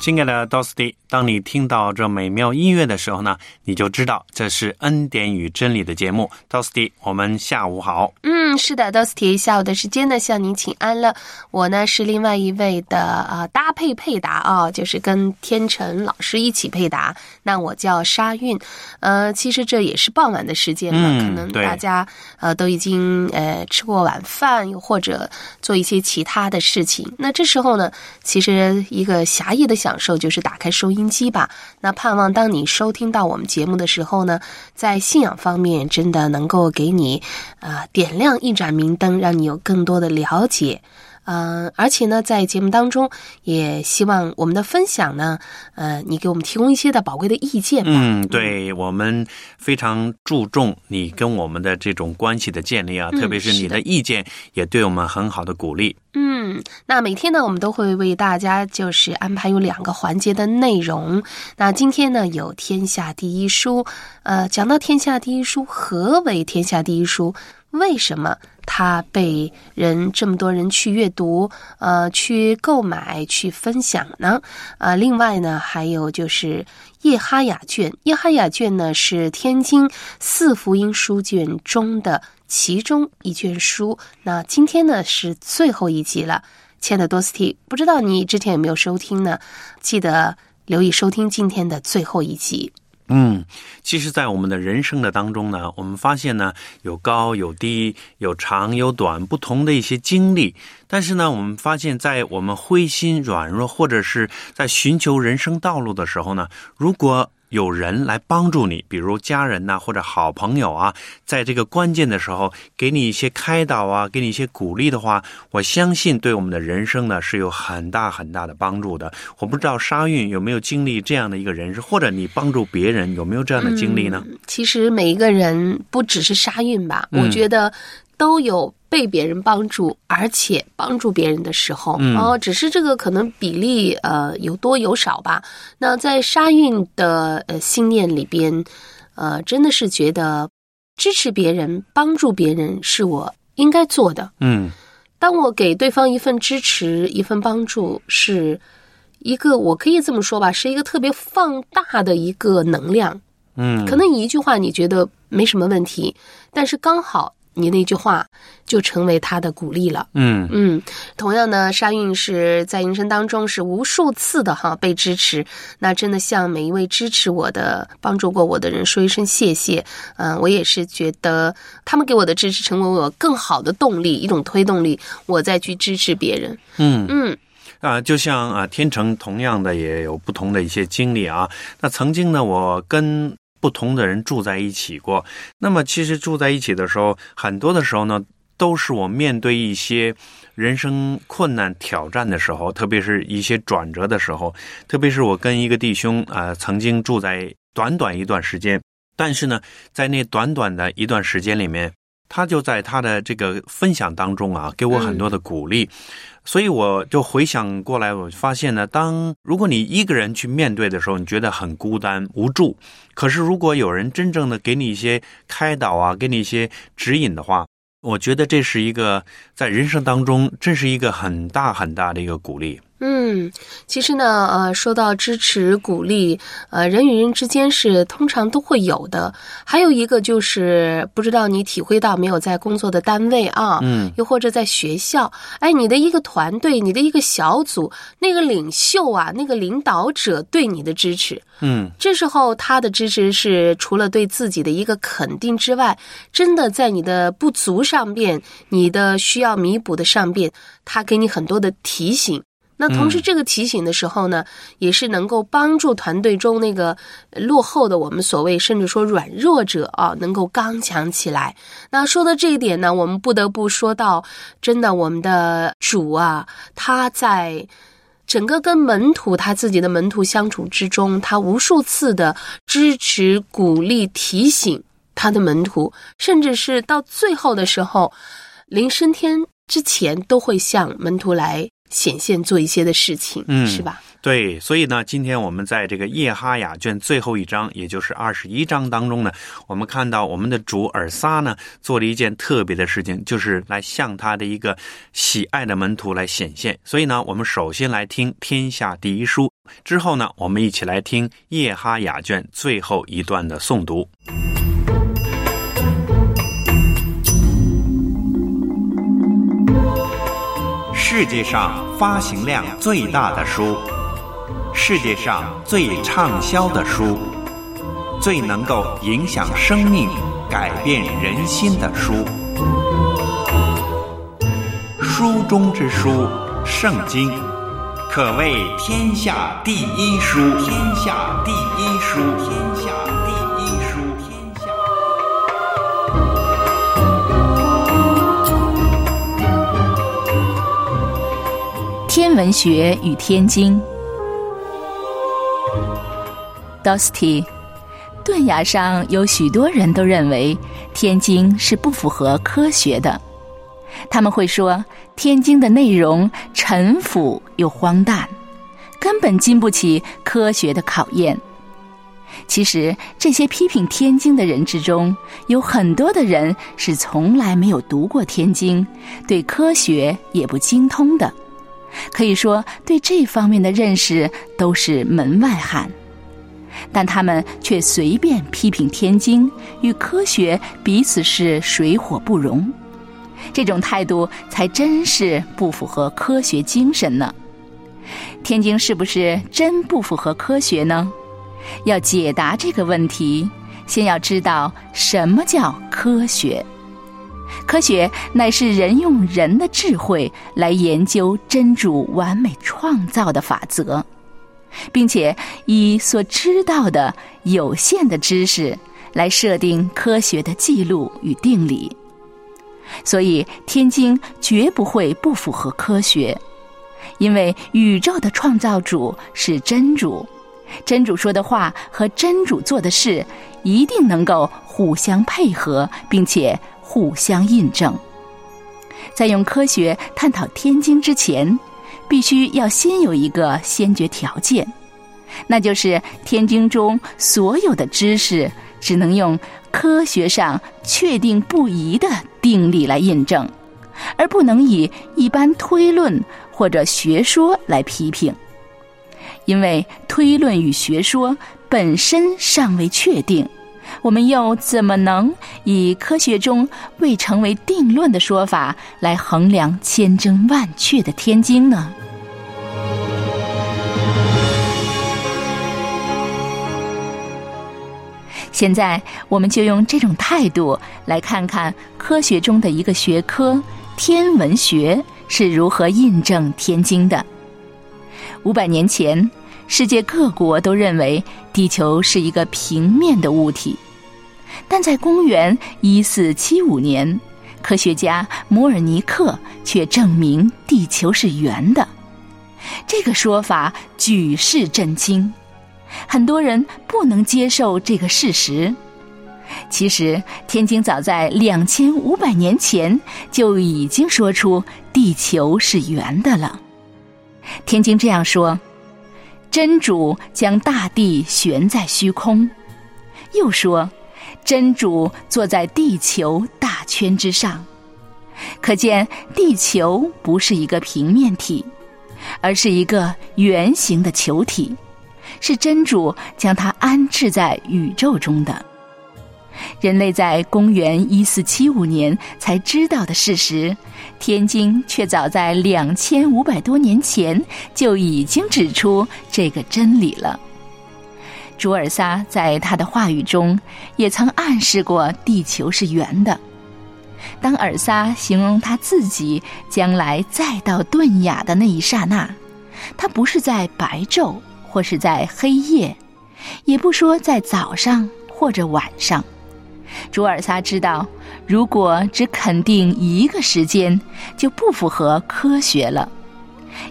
亲爱的 Dosty，当你听到这美妙音乐的时候呢，你就知道这是恩典与真理的节目。Dosty，我们下午好。嗯，是的，Dosty，下午的时间呢，向您请安了。我呢是另外一位的啊搭配配答啊，就是跟天成老师一起配答。那我叫沙韵，呃，其实这也是傍晚的时间了，嗯可能大家呃都已经呃吃过晚饭，又或者做一些其他的事情。那这时候呢，其实一个狭义的享受就是打开收音机吧。那盼望当你收听到我们节目的时候呢，在信仰方面真的能够给你啊点亮一盏明灯，让你有更多的了解。嗯、而且呢，在节目当中，也希望我们的分享呢，呃，你给我们提供一些的宝贵的意见吧。嗯，对我们非常注重你跟我们的这种关系的建立啊，嗯特别是你的意见也对我们很好的鼓励。嗯，那每天呢，我们都会为大家就是安排有两个环节的内容。那今天呢，有天下第一书。呃，讲到天下第一书，何为天下第一书？为什么它被人这么多人去阅读、呃，去购买、去分享呢？啊、另外呢，还有就是叶哈雅卷。叶哈雅卷呢是天津四福音书卷中的其中一卷书。那今天呢是最后一集了，亲爱的多斯蒂，不知道你之前有没有收听呢？记得留意收听今天的最后一集。嗯，其实，在我们的人生的当中呢，我们发现呢，有高有低，有长有短，不同的一些经历。但是呢，我们发现，在我们灰心软弱，或者是在寻求人生道路的时候呢，如果有人来帮助你，比如家人呐、或者好朋友啊，在这个关键的时候给你一些开导啊，给你一些鼓励的话，我相信对我们的人生呢是有很大很大的帮助的。我不知道沙运有没有经历这样的一个人生，或者你帮助别人有没有这样的经历呢？其实每一个人不只是沙运吧，嗯我觉得都有被别人帮助，而且帮助别人的时候。嗯哦，只是这个可能比例呃有多有少吧。那在沙运的呃信念里边，呃，真的是觉得支持别人、帮助别人是我应该做的。嗯当我给对方一份支持、一份帮助，是一个我可以这么说吧，是一个特别放大的一个能量。嗯，可能你一句话你觉得没什么问题，但是刚好你那句话就成为他的鼓励了。嗯嗯，同样呢，沙运是在人生当中是无数次的哈被支持，那真的向每一位支持我的、帮助过我的人说一声谢谢。嗯、我也是觉得他们给我的支持成为我更好的动力，一种推动力，我再去支持别人。嗯嗯啊、就像啊，天成同样的也有不同的一些经历啊。那曾经呢，我跟不同的人住在一起过。那么其实住在一起的时候，很多的时候呢，都是我面对一些人生困难挑战的时候，特别是一些转折的时候，特别是我跟一个弟兄啊、曾经住在短短一段时间，但是呢，在那短短的一段时间里面，他就在他的这个分享当中啊，给我很多的鼓励。所以我就回想过来，我发现呢，当如果你一个人去面对的时候，你觉得很孤单无助；可是如果有人真正的给你一些开导啊，给你一些指引的话，我觉得这是一个在人生当中，这是一个很大很大的一个鼓励。嗯，其实呢，呃，说到支持、鼓励，呃，人与人之间是通常都会有的。还有一个就是，不知道你体会到没有，在工作的单位啊，嗯，又或者在学校，哎，你的一个团队、你的一个小组，那个领袖啊，那个领导者对你的支持，嗯这时候他的支持是除了对自己的一个肯定之外，真的在你的不足上边、你的需要弥补的上边，他给你很多的提醒。那同时，这个提醒的时候呢，也是能够帮助团队中那个落后的我们所谓甚至说软弱者啊，能够刚强起来。那说到这一点呢，我们不得不说到，真的，我们的主啊，他在整个跟门徒他自己的门徒相处之中，他无数次的支持、鼓励、提醒他的门徒，甚至是到最后的时候，临升天之前，都会向门徒来。显现做一些的事情，嗯，是吧？对，所以呢，今天我们在这个叶哈雅卷最后一章，也就是二十一章当中呢，我们看到我们的主尔撒呢做了一件特别的事情，就是来向他的一个喜爱的门徒来显现。所以呢，我们首先来听天下第一书，之后呢，我们一起来听叶哈雅卷最后一段的诵读。世界上发行量最大的书，世界上最畅销的书，最能够影响生命、改变人心的书，书中之书，圣经，可谓天下第一书。天下第一书。天下。天文学与天经，Dosty，顿崖上有许多人都认为天经是不符合科学的。他们会说天经的内容陈腐又荒诞，根本经不起科学的考验。其实，这些批评天经的人之中，有很多的人是从来没有读过天经，对科学也不精通的。可以说，对这方面的认识都是门外汉，但他们却随便批评天津，与科学彼此是水火不容。这种态度才真是不符合科学精神呢。天津是不是真不符合科学呢？要解答这个问题，先要知道什么叫科学。科学乃是人用人的智慧来研究真主完美创造的法则，并且以所知道的有限的知识来设定科学的记录与定理。所以，天经绝不会不符合科学，因为宇宙的创造主是真主，真主说的话和真主做的事一定能够互相配合，并且。互相印证。在用科学探讨天经之前，必须要先有一个先决条件，那就是天经中所有的知识只能用科学上确定不疑的定理来印证，而不能以一般推论或者学说来批评，因为推论与学说本身尚未确定。我们又怎么能以科学中未成为定论的说法来衡量千真万确的天经呢？现在，我们就用这种态度来看看科学中的一个学科——天文学是如何印证天经的。五百年前。世界各国都认为地球是一个平面的物体，但在公元一四七五年，科学家摩尔尼克却证明地球是圆的。这个说法举世震惊，很多人不能接受这个事实。其实，天经早在两千五百年前就已经说出地球是圆的了。天经这样说。真主将大地悬在虚空，又说，真主坐在地球大圈之上，可见地球不是一个平面体，而是一个圆形的球体，是真主将它安置在宇宙中的。人类在公元一四七五年才知道的事实，天经却早在两千五百多年前就已经指出这个真理了。朱尔撒在他的话语中也曾暗示过地球是圆的。当尔撒形容他自己将来再到顿雅的那一刹那，他不是在白昼或是在黑夜，也不说在早上或者晚上。朱尔撒知道，如果只肯定一个时间，就不符合科学了。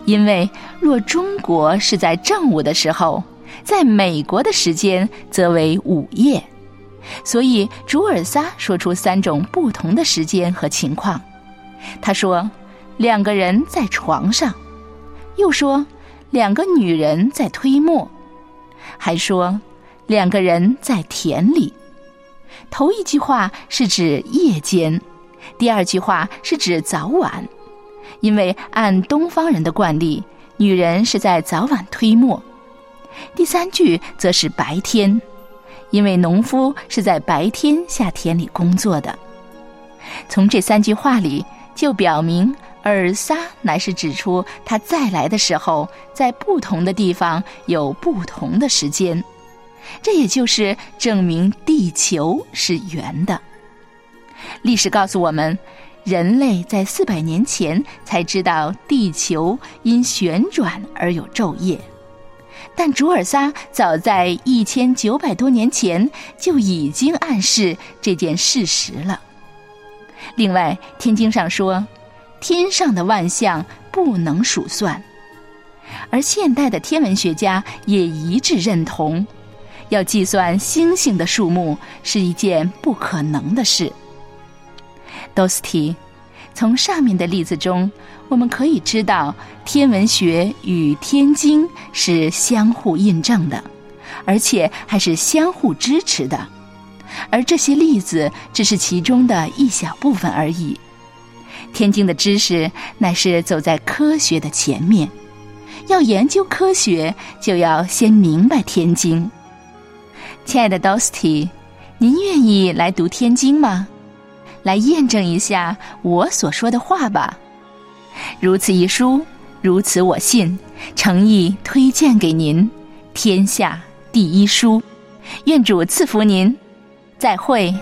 因为若中国是在正午的时候，在美国的时间则为午夜，所以朱尔撒说出三种不同的时间和情况。他说，两个人在床上，又说两个女人在推磨，还说两个人在田里。头一句话是指夜间，第二句话是指早晚，因为按东方人的惯例，女人是在早晚推磨。第三句则是白天，因为农夫是在白天下田里工作的。从这三句话里就表明，尔撒乃是指出他再来的时候，在不同的地方有不同的时间。这也就是证明地球是圆的。历史告诉我们，人类在四百年前才知道地球因旋转而有昼夜，但主尔撒早在一千九百多年前就已经暗示这件事实了。另外，《天经》上说，天上的万象不能数算，而现代的天文学家也一致认同。要计算星星的数目是一件不可能的事。多斯提，从上面的例子中，我们可以知道天文学与天经是相互印证的，而且还是相互支持的。而这些例子只是其中的一小部分而已。天经的知识乃是走在科学的前面。要研究科学，就要先明白天经。亲爱的 Dosty，您愿意来读《天经》吗？来验证一下我所说的话吧。如此一书，如此我信，诚意推荐给您，天下第一书。愿主赐福您，再会。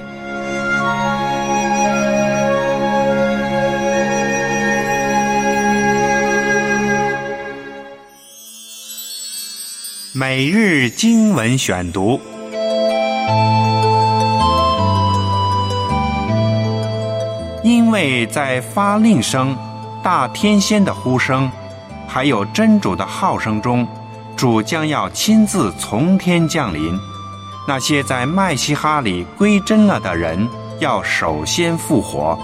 每日经文选读。因为在发令声、大天仙的呼声，还有真主的号声中，主将要亲自从天降临。那些在麦西哈里归真了的人，要首先复活。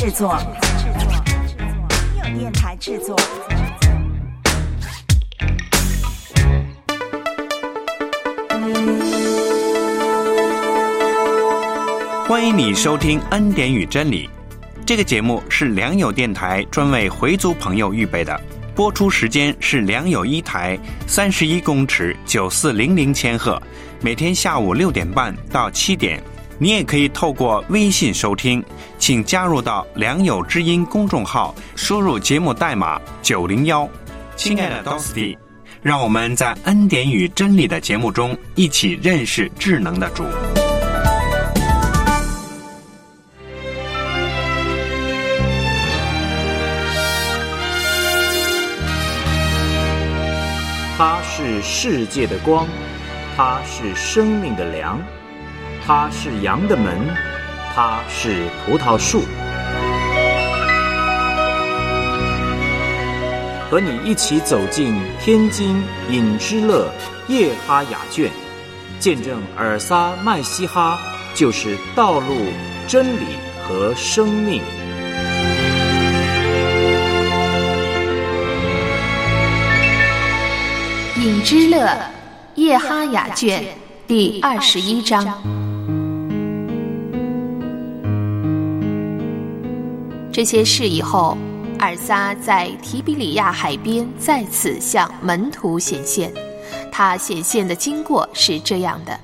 制作制作。电台制作。欢迎你收听《恩典与真理》这个节目，是良友电台专为回族朋友预备的。播出时间是良友一台三十一公尺九四零零千赫，每天下午六点半到七点。你也可以透过微信收听，请加入到良友之音公众号，输入节目代码九零幺。亲爱的 Dosty，让我们在恩典与真理的节目中一起认识智能的主。它是世界的光，它是生命的粮，它是羊的门，它是葡萄树。和你一起走进天津隐之乐叶哈雅卷，见证尔撒麦西哈就是道路、真理和生命。隐之乐叶哈雅卷第二十一章。这些事以后，尔撒在提比里亚海边再次向门徒显现。他显现的经过是这样的：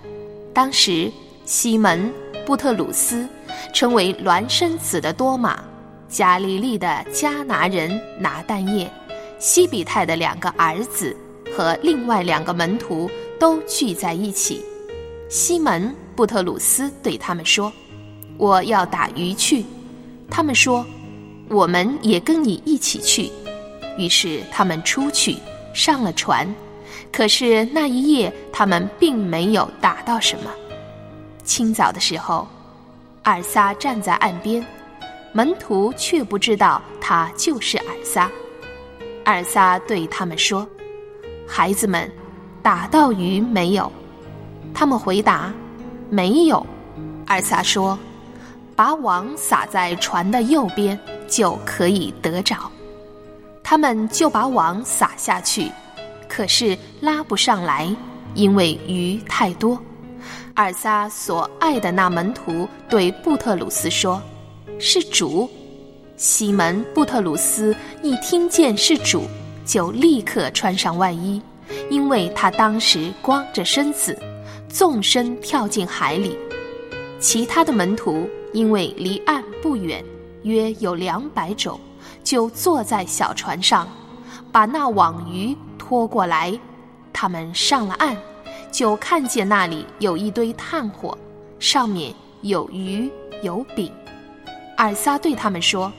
当时西门、布特鲁斯，称为孪生子的多马，加利利的迦拿人拿但叶，西比泰的两个儿子。和另外两个门徒都聚在一起。西门布特鲁斯对他们说：“我要打鱼去。”他们说：“我们也跟你一起去。”于是他们出去上了船。可是那一夜他们并没有打到什么。清早的时候，尔撒站在岸边，门徒却不知道他就是尔撒。尔撒对他们说。孩子们，打到鱼没有？他们回答：“没有。”二撒说：“把网撒在船的右边，就可以得着。”他们就把网撒下去，可是拉不上来，因为鱼太多。二撒所爱的那门徒对布特鲁斯说：“是主。”西门布特鲁斯一听见是主。就立刻穿上外衣，因为他当时光着身子，纵身跳进海里。其他的门徒因为离岸不远，约有两百肘，就坐在小船上，把那网鱼拖过来。他们上了岸，就看见那里有一堆炭火，上面有鱼有饼。尔撒对他们说：“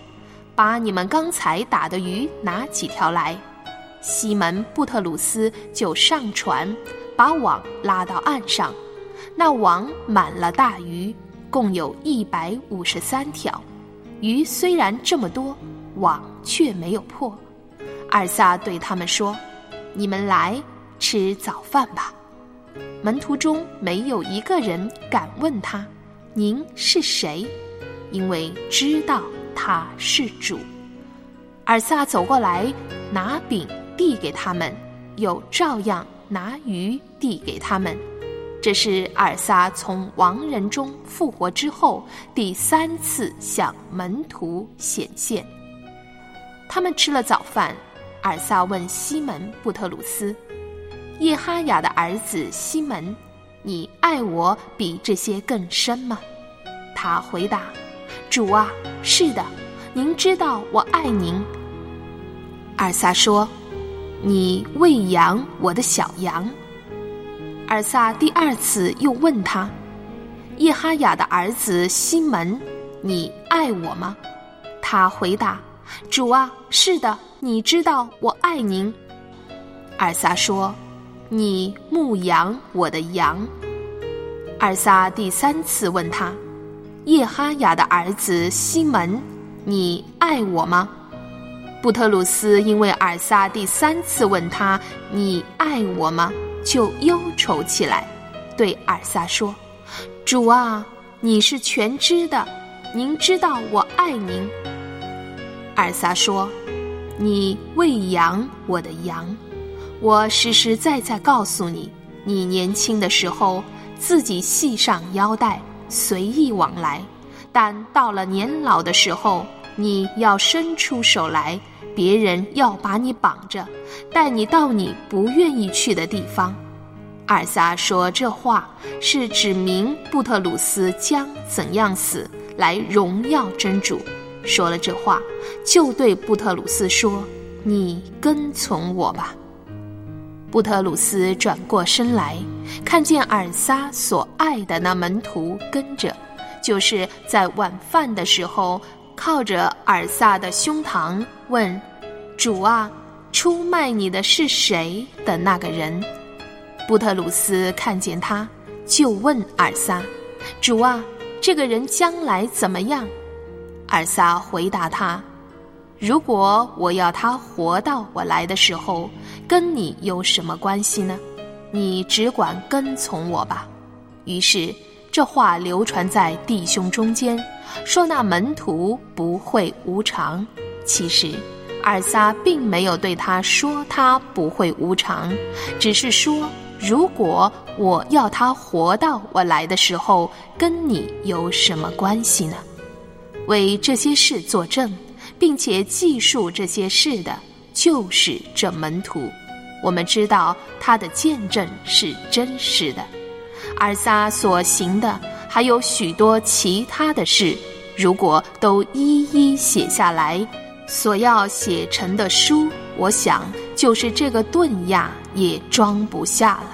把你们刚才打的鱼拿几条来。”西门布特鲁斯就上船，把网拉到岸上。那网满了大鱼，共有一百五十三条。鱼虽然这么多，网却没有破。二撒对他们说：“你们来吃早饭吧。”门徒中没有一个人敢问他：“您是谁？”因为知道他是主。尔撒走过来，拿饼。递给他们，又照样拿鱼递给他们。这是尔撒从亡人中复活之后第三次向门徒显现。他们吃了早饭，尔撒问西门布特鲁斯：“叶哈雅的儿子西门，你爱我比这些更深吗？”他回答：“主啊，是的，您知道我爱您。”尔撒说。你喂养我的小羊。尔萨第二次又问他：“叶哈雅的儿子西门，你爱我吗？”他回答：“主啊，是的，你知道我爱您。”尔萨说：“你牧羊我的羊。”尔萨第三次问他：“叶哈雅的儿子西门，你爱我吗？”布特鲁斯因为尔萨第三次问他：“你爱我吗？”就忧愁起来，对尔撒说：“主啊，你是全知的，您知道我爱您。”尔撒说：“你喂养我的羊，我实实在在告诉你，你年轻的时候自己系上腰带，随意往来；但到了年老的时候，你要伸出手来，别人要把你绑着，带你到你不愿意去的地方。”尔撒说这话是指明布特鲁斯将怎样死来荣耀真主。说了这话，就对布特鲁斯说：“你跟从我吧。”布特鲁斯转过身来，看见尔撒所爱的那门徒跟着，就是在晚饭的时候靠着尔萨的胸膛问：“主啊，出卖你的是谁的那个人？”布特鲁斯看见他，就问尔萨：“主啊，这个人将来怎么样？”尔萨回答他：“如果我要他活到我来的时候，跟你有什么关系呢？你只管跟从我吧。”于是这话流传在弟兄中间，说那门徒不会无常。其实二撒并没有对他说他不会无常，只是说。如果我要他活到我来的时候，跟你有什么关系呢？为这些事作证，并且记述这些事的，就是这门徒。我们知道他的见证是真实的。尔撒所行的还有许多其他的事，如果都一一写下来，所要写成的书，我想就是这个顿亚。也装不下了。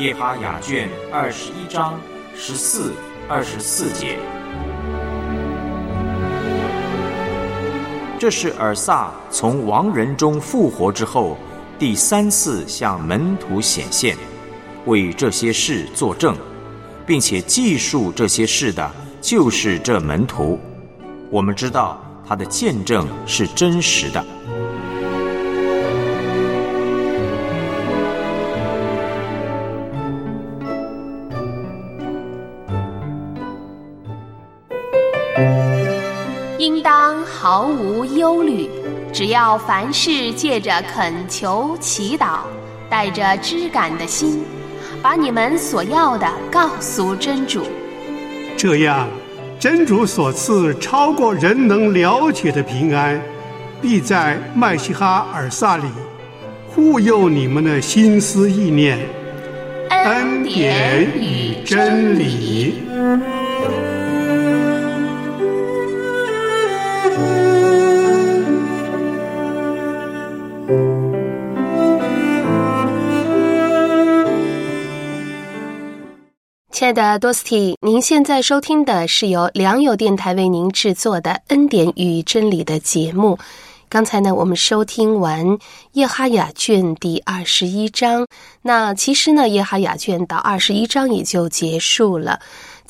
耶哈雅卷二十一章十四、二十四节，这是尔萨从亡人中复活之后第三次向门徒显现。为这些事作证，并且记述这些事的，就是这门徒。我们知道他的见证是真实的。毫无忧虑，只要凡事借着恳求、祈祷，带着知感的心。把你们所要的告诉真主，这样，真主所赐超过人能了解的平安，必在麦西哈尔萨里护佑你们的心思意念，恩典与真理。亲爱的多斯蒂，您现在收听的是由良友电台为您制作的《恩典与真理》的节目。刚才呢，我们收听完《叶哈雅卷》第二十一章。那其实呢，《叶哈雅卷》到二十一章也就结束了。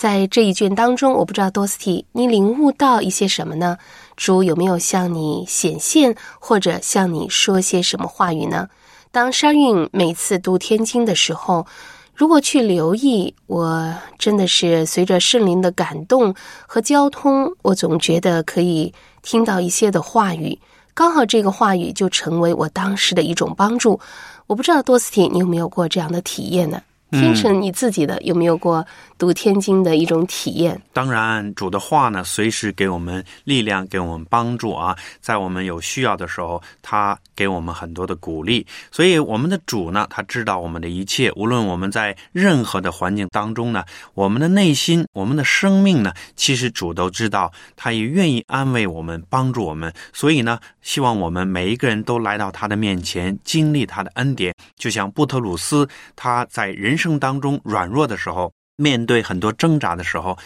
在这一卷当中，我不知道多斯蒂，你领悟到一些什么呢？主有没有向你显现，或者向你说些什么话语呢？当沙韵每次读天经的时候。如果去留意，我真的是随着圣灵的感动和交通，我总觉得可以听到一些的话语，刚好这个话语就成为我当时的一种帮助。我不知道多斯蒂，你有没有过这样的体验呢？天成你自己的有没有过读天经的一种体验？当然，主的话呢，随时给我们力量，给我们帮助啊！在我们有需要的时候，他给我们很多的鼓励。所以，我们的主呢，他知道我们的一切，无论我们在任何的环境当中呢，我们的内心、我们的生命呢，其实主都知道，他也愿意安慰我们、帮助我们。所以呢，希望我们每一个人都来到他的面前，经历他的恩典，就像布特鲁斯他在人。生当中软弱的时候，面对很多挣扎的时候，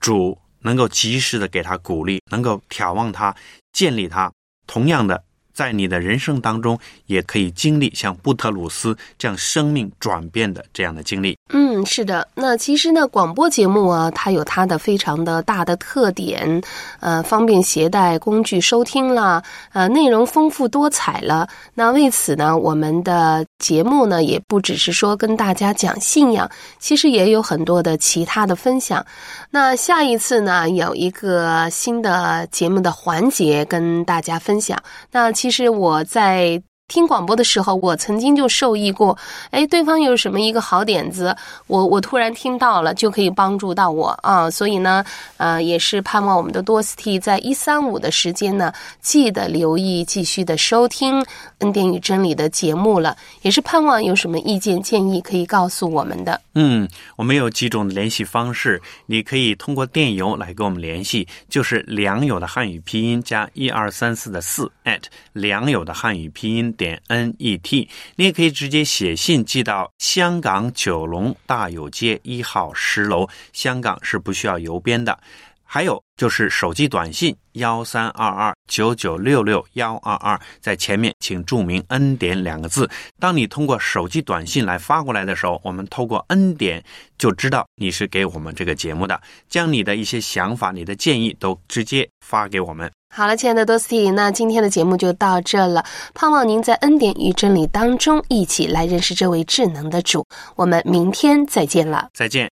主能够及时的给他鼓励，能够眺望他，建立他。同样的，在你的人生当中也可以经历像布特鲁斯这样生命转变的这样的经历。嗯，是的。那其实呢，广播节目啊，它有它的非常的大的特点，呃，方便携带工具收听啦，呃，内容丰富多彩了。那为此呢，我们的节目呢，也不只是说跟大家讲信仰，其实也有很多的其他的分享。那下一次呢，有一个新的节目的环节跟大家分享。那其实我在。听广播的时候，我曾经就受益过。哎，对方有什么一个好点子，我我突然听到了，就可以帮助到我啊。所以呢，呃，也是盼望我们的多斯蒂在一三五的时间呢，记得留意继续的收听恩典与真理的节目了。也是盼望有什么意见建议可以告诉我们的。嗯，我们有几种联系方式，你可以通过电邮来跟我们联系，就是良友的汉语拼音加一二三四的四 at 良友的汉语拼音。点 n e t，你也可以直接写信寄到香港九龙大有街一号十楼，香港是不需要邮编的。还有就是手机短信幺三二二九九六六幺二二，在前面请注明“恩典”两个字。当你通过手机短信来发过来的时候，我们透过“恩典”就知道你是给我们这个节目的，将你的一些想法、你的建议都直接发给我们。好了，亲爱的多斯蒂，那今天的节目就到这了。盼望您在恩典与真理当中一起来认识这位智能的主。我们明天再见了，再见。